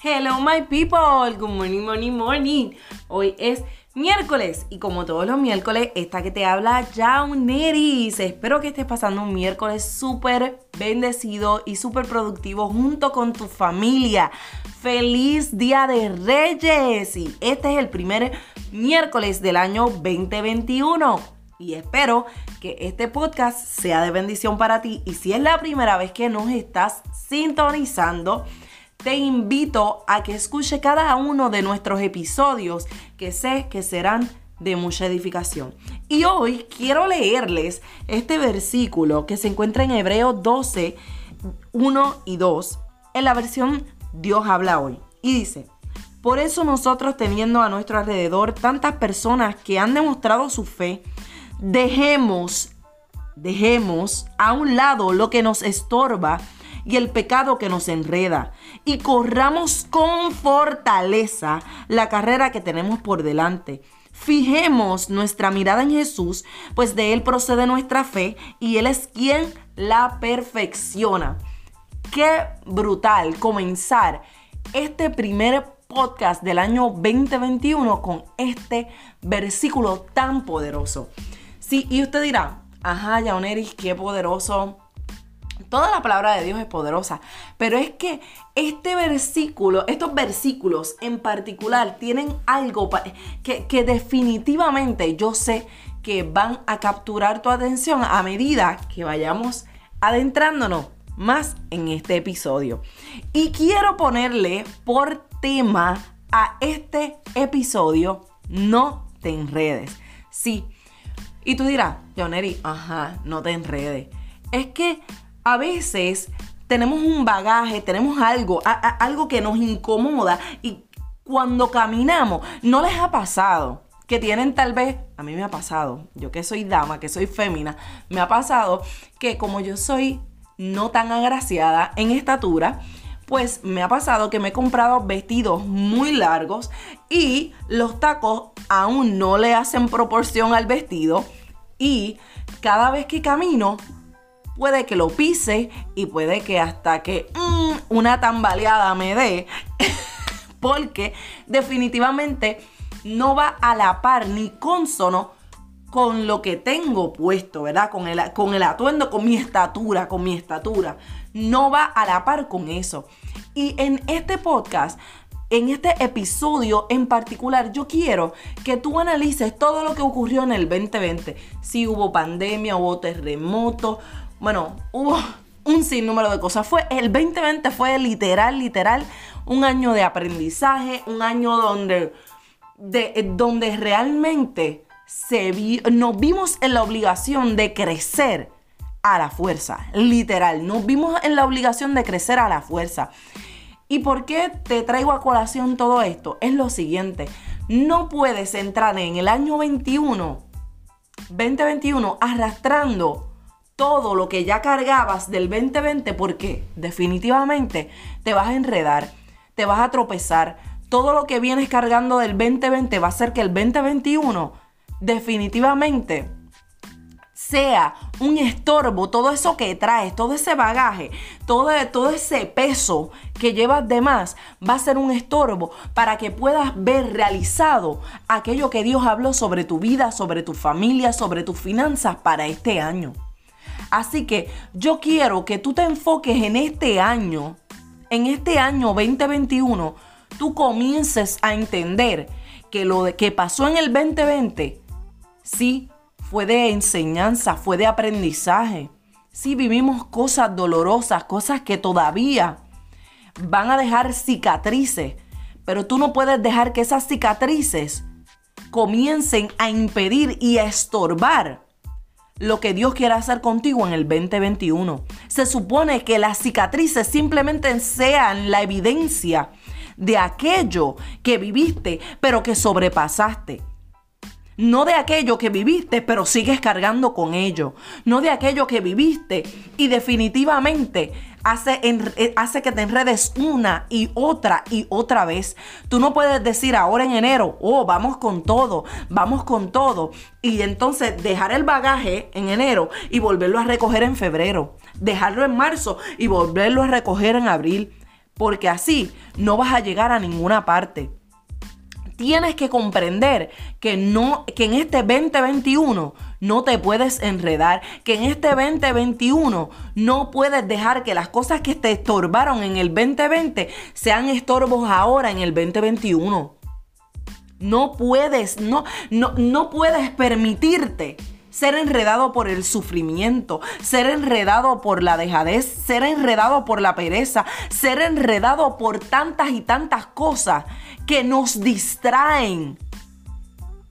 Hello my people, good morning, morning, morning. Hoy es miércoles y como todos los miércoles, esta que te habla Jauneris. Espero que estés pasando un miércoles súper bendecido y súper productivo junto con tu familia. Feliz Día de Reyes y este es el primer miércoles del año 2021 y espero que este podcast sea de bendición para ti. Y si es la primera vez que nos estás sintonizando, te invito a que escuche cada uno de nuestros episodios que sé que serán de mucha edificación. Y hoy quiero leerles este versículo que se encuentra en Hebreo 12, 1 y 2, en la versión Dios habla hoy. Y dice, por eso nosotros teniendo a nuestro alrededor tantas personas que han demostrado su fe, dejemos, dejemos a un lado lo que nos estorba y el pecado que nos enreda y corramos con fortaleza la carrera que tenemos por delante. Fijemos nuestra mirada en Jesús, pues de Él procede nuestra fe y Él es quien la perfecciona. Qué brutal comenzar este primer podcast del año 2021 con este versículo tan poderoso. Sí, y usted dirá, ajá, Yaoneris, qué poderoso Toda la palabra de Dios es poderosa, pero es que este versículo, estos versículos en particular tienen algo que, que definitivamente yo sé que van a capturar tu atención a medida que vayamos adentrándonos más en este episodio. Y quiero ponerle por tema a este episodio, no te enredes. Sí. Y tú dirás, Joneri, ajá, no te enredes. Es que a veces tenemos un bagaje, tenemos algo, algo que nos incomoda y cuando caminamos, ¿no les ha pasado? Que tienen tal vez, a mí me ha pasado, yo que soy dama, que soy fémina, me ha pasado que como yo soy no tan agraciada en estatura, pues me ha pasado que me he comprado vestidos muy largos y los tacos aún no le hacen proporción al vestido y cada vez que camino puede que lo pise y puede que hasta que mm, una tambaleada me dé, porque definitivamente no va a la par ni consono con lo que tengo puesto, ¿verdad? Con el, con el atuendo, con mi estatura, con mi estatura. No va a la par con eso. Y en este podcast en este episodio en particular, yo quiero que tú analices todo lo que ocurrió en el 2020. Si hubo pandemia, hubo terremoto, bueno, hubo un sinnúmero de cosas. Fue, el 2020 fue literal, literal, un año de aprendizaje, un año donde, de, donde realmente se nos vimos en la obligación de crecer a la fuerza, literal, nos vimos en la obligación de crecer a la fuerza. ¿Y por qué te traigo a colación todo esto? Es lo siguiente, no puedes entrar en el año 21, 2021, arrastrando todo lo que ya cargabas del 2020 porque definitivamente te vas a enredar, te vas a tropezar. Todo lo que vienes cargando del 2020 va a hacer que el 2021 definitivamente sea un estorbo, todo eso que traes, todo ese bagaje, todo, todo ese peso que llevas de más, va a ser un estorbo para que puedas ver realizado aquello que Dios habló sobre tu vida, sobre tu familia, sobre tus finanzas para este año. Así que yo quiero que tú te enfoques en este año, en este año 2021, tú comiences a entender que lo que pasó en el 2020, sí, fue de enseñanza, fue de aprendizaje. Sí, vivimos cosas dolorosas, cosas que todavía van a dejar cicatrices, pero tú no puedes dejar que esas cicatrices comiencen a impedir y a estorbar lo que Dios quiere hacer contigo en el 2021. Se supone que las cicatrices simplemente sean la evidencia de aquello que viviste, pero que sobrepasaste. No de aquello que viviste, pero sigues cargando con ello. No de aquello que viviste y definitivamente hace, eh, hace que te enredes una y otra y otra vez. Tú no puedes decir ahora en enero, oh, vamos con todo, vamos con todo. Y entonces dejar el bagaje en enero y volverlo a recoger en febrero. Dejarlo en marzo y volverlo a recoger en abril. porque así no vas a llegar a ninguna parte. Tienes que comprender que no que en este 2021 no te puedes enredar, que en este 2021 no puedes dejar que las cosas que te estorbaron en el 2020 sean estorbos ahora en el 2021. No puedes, no, no, no puedes permitirte ser enredado por el sufrimiento, ser enredado por la dejadez, ser enredado por la pereza, ser enredado por tantas y tantas cosas que nos distraen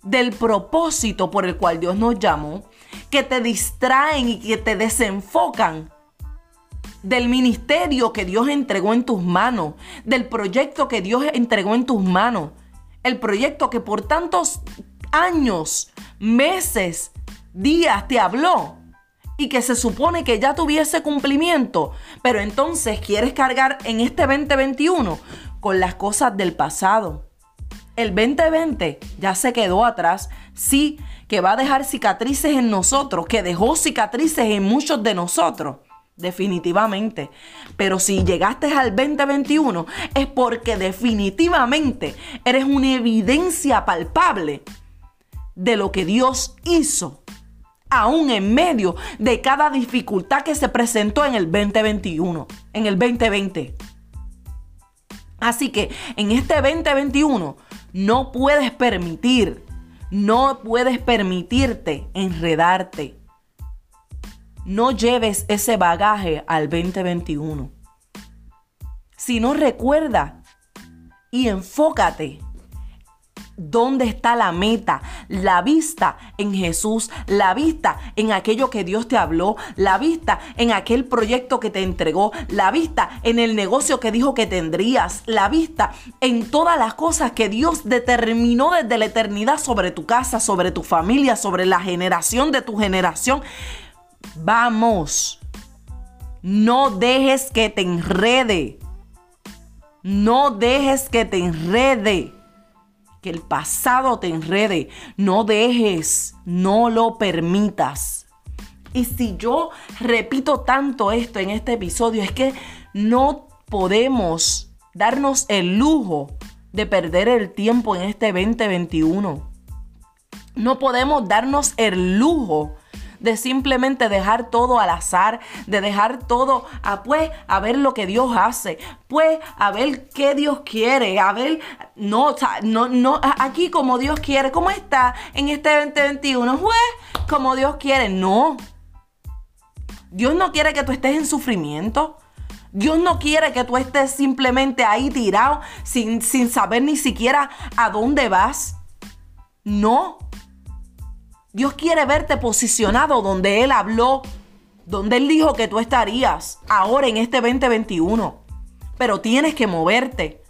del propósito por el cual Dios nos llamó, que te distraen y que te desenfocan del ministerio que Dios entregó en tus manos, del proyecto que Dios entregó en tus manos, el proyecto que por tantos años, meses, días te habló y que se supone que ya tuviese cumplimiento, pero entonces quieres cargar en este 2021 con las cosas del pasado. El 2020 ya se quedó atrás, sí, que va a dejar cicatrices en nosotros, que dejó cicatrices en muchos de nosotros, definitivamente. Pero si llegaste al 2021 es porque definitivamente eres una evidencia palpable de lo que Dios hizo aún en medio de cada dificultad que se presentó en el 2021, en el 2020. Así que en este 2021 no puedes permitir, no puedes permitirte enredarte. No lleves ese bagaje al 2021. Si no recuerda y enfócate ¿Dónde está la meta? La vista en Jesús, la vista en aquello que Dios te habló, la vista en aquel proyecto que te entregó, la vista en el negocio que dijo que tendrías, la vista en todas las cosas que Dios determinó desde la eternidad sobre tu casa, sobre tu familia, sobre la generación de tu generación. Vamos, no dejes que te enrede. No dejes que te enrede el pasado te enrede. No dejes, no lo permitas. Y si yo repito tanto esto en este episodio, es que no podemos darnos el lujo de perder el tiempo en este 2021. No podemos darnos el lujo de simplemente dejar todo al azar, de dejar todo a pues a ver lo que Dios hace, pues a ver qué Dios quiere, a ver, no, no, no, aquí como Dios quiere, ¿cómo está en este 2021? Pues como Dios quiere, no. Dios no quiere que tú estés en sufrimiento. Dios no quiere que tú estés simplemente ahí tirado sin, sin saber ni siquiera a dónde vas. No. Dios quiere verte posicionado donde Él habló, donde Él dijo que tú estarías ahora en este 2021. Pero tienes que moverte.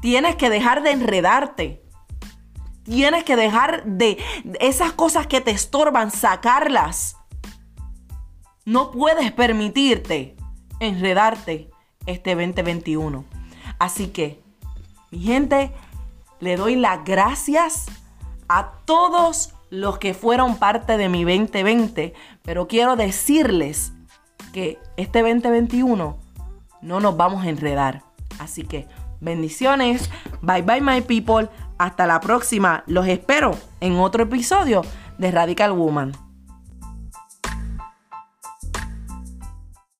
Tienes que dejar de enredarte. Tienes que dejar de esas cosas que te estorban, sacarlas. No puedes permitirte enredarte este 2021. Así que, mi gente, le doy las gracias a todos los que fueron parte de mi 2020, pero quiero decirles que este 2021 no nos vamos a enredar. Así que bendiciones, bye bye my people, hasta la próxima, los espero en otro episodio de Radical Woman.